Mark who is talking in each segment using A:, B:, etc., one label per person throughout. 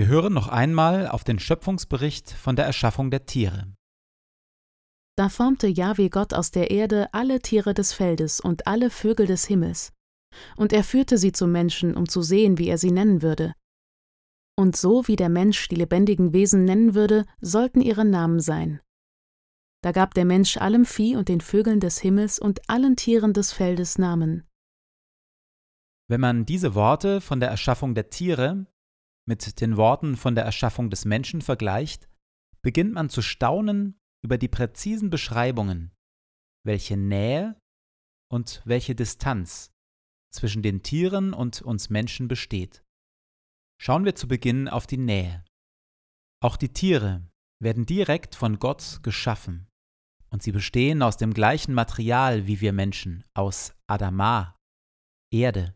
A: Wir hören noch einmal auf den Schöpfungsbericht von der Erschaffung der Tiere.
B: Da formte Jahwe Gott aus der Erde alle Tiere des Feldes und alle Vögel des Himmels. Und er führte sie zum Menschen, um zu sehen, wie er sie nennen würde. Und so wie der Mensch die lebendigen Wesen nennen würde, sollten ihre Namen sein. Da gab der Mensch allem Vieh und den Vögeln des Himmels und allen Tieren des Feldes Namen.
A: Wenn man diese Worte von der Erschaffung der Tiere mit den Worten von der Erschaffung des Menschen vergleicht, beginnt man zu staunen über die präzisen Beschreibungen, welche Nähe und welche Distanz zwischen den Tieren und uns Menschen besteht. Schauen wir zu Beginn auf die Nähe. Auch die Tiere werden direkt von Gott geschaffen und sie bestehen aus dem gleichen Material wie wir Menschen, aus Adama, Erde.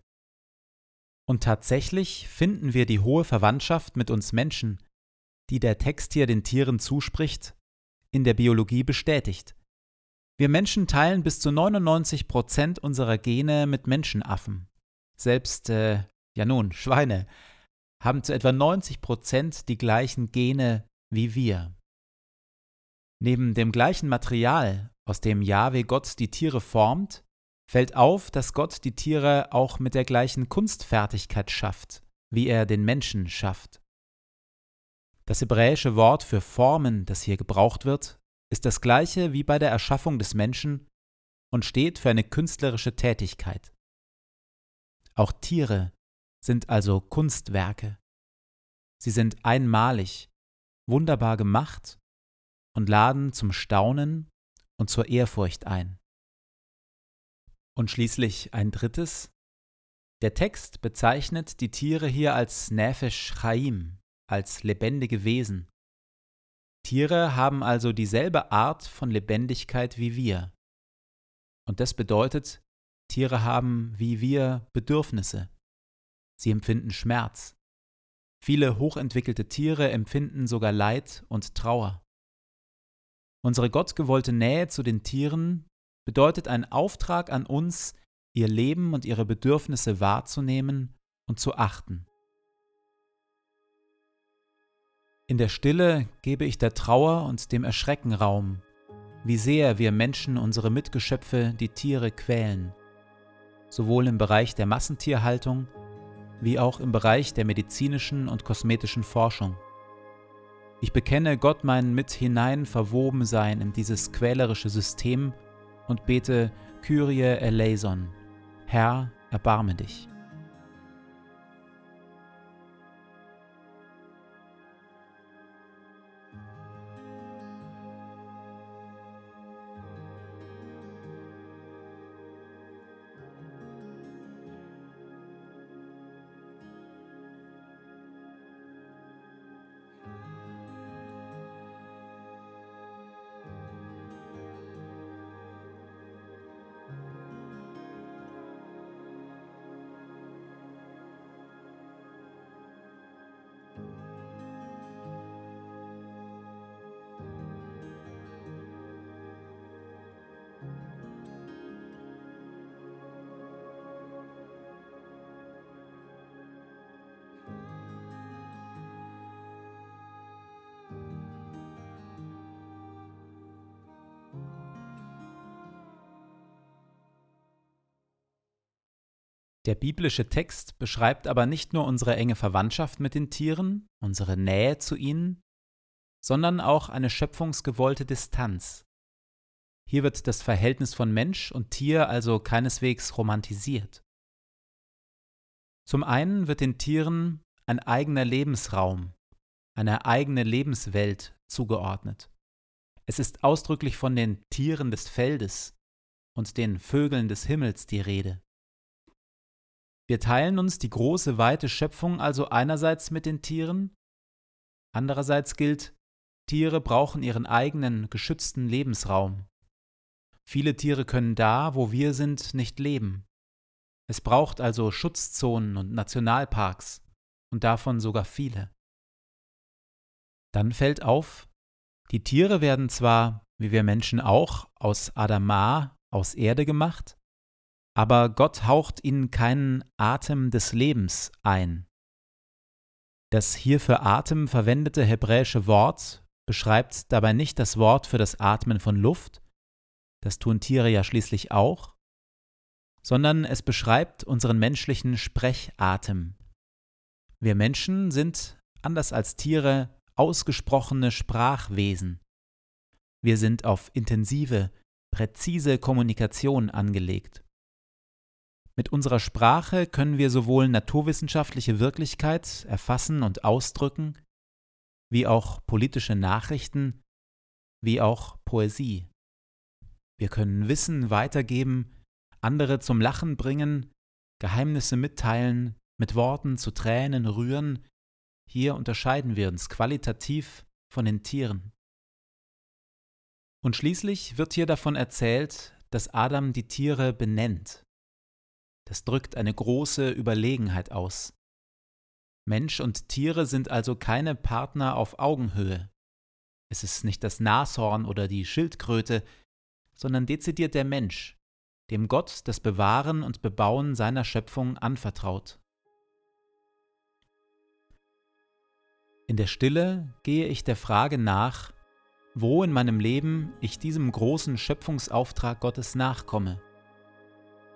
A: Und tatsächlich finden wir die hohe Verwandtschaft mit uns Menschen, die der Text hier den Tieren zuspricht, in der Biologie bestätigt. Wir Menschen teilen bis zu 99 Prozent unserer Gene mit Menschenaffen. Selbst, äh, ja nun, Schweine haben zu etwa 90 Prozent die gleichen Gene wie wir. Neben dem gleichen Material, aus dem Jahwe Gott die Tiere formt, fällt auf, dass Gott die Tiere auch mit der gleichen Kunstfertigkeit schafft, wie er den Menschen schafft. Das hebräische Wort für Formen, das hier gebraucht wird, ist das gleiche wie bei der Erschaffung des Menschen und steht für eine künstlerische Tätigkeit. Auch Tiere sind also Kunstwerke. Sie sind einmalig, wunderbar gemacht und laden zum Staunen und zur Ehrfurcht ein. Und schließlich ein drittes. Der Text bezeichnet die Tiere hier als Nefesh Chaim, als lebendige Wesen. Tiere haben also dieselbe Art von Lebendigkeit wie wir. Und das bedeutet, Tiere haben wie wir Bedürfnisse. Sie empfinden Schmerz. Viele hochentwickelte Tiere empfinden sogar Leid und Trauer. Unsere gottgewollte Nähe zu den Tieren bedeutet ein Auftrag an uns, ihr Leben und ihre Bedürfnisse wahrzunehmen und zu achten. In der Stille gebe ich der Trauer und dem Erschrecken Raum, wie sehr wir Menschen unsere Mitgeschöpfe, die Tiere, quälen, sowohl im Bereich der Massentierhaltung wie auch im Bereich der medizinischen und kosmetischen Forschung. Ich bekenne Gott mein mit hinein verwoben sein in dieses quälerische System und bete Kyrie eleison, Herr, erbarme dich. Der biblische Text beschreibt aber nicht nur unsere enge Verwandtschaft mit den Tieren, unsere Nähe zu ihnen, sondern auch eine schöpfungsgewollte Distanz. Hier wird das Verhältnis von Mensch und Tier also keineswegs romantisiert. Zum einen wird den Tieren ein eigener Lebensraum, eine eigene Lebenswelt zugeordnet. Es ist ausdrücklich von den Tieren des Feldes und den Vögeln des Himmels die Rede. Wir teilen uns die große, weite Schöpfung also einerseits mit den Tieren, andererseits gilt, Tiere brauchen ihren eigenen, geschützten Lebensraum. Viele Tiere können da, wo wir sind, nicht leben. Es braucht also Schutzzonen und Nationalparks, und davon sogar viele. Dann fällt auf, die Tiere werden zwar, wie wir Menschen auch, aus Adamar, aus Erde gemacht, aber Gott haucht ihnen keinen Atem des Lebens ein. Das hier für Atem verwendete hebräische Wort beschreibt dabei nicht das Wort für das Atmen von Luft, das tun Tiere ja schließlich auch, sondern es beschreibt unseren menschlichen Sprechatem. Wir Menschen sind, anders als Tiere, ausgesprochene Sprachwesen. Wir sind auf intensive, präzise Kommunikation angelegt. Mit unserer Sprache können wir sowohl naturwissenschaftliche Wirklichkeit erfassen und ausdrücken, wie auch politische Nachrichten, wie auch Poesie. Wir können Wissen weitergeben, andere zum Lachen bringen, Geheimnisse mitteilen, mit Worten zu Tränen rühren. Hier unterscheiden wir uns qualitativ von den Tieren. Und schließlich wird hier davon erzählt, dass Adam die Tiere benennt. Das drückt eine große Überlegenheit aus. Mensch und Tiere sind also keine Partner auf Augenhöhe. Es ist nicht das Nashorn oder die Schildkröte, sondern dezidiert der Mensch, dem Gott das Bewahren und Bebauen seiner Schöpfung anvertraut. In der Stille gehe ich der Frage nach, wo in meinem Leben ich diesem großen Schöpfungsauftrag Gottes nachkomme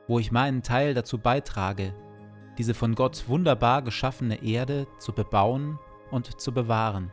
A: wo ich meinen Teil dazu beitrage, diese von Gott wunderbar geschaffene Erde zu bebauen und zu bewahren.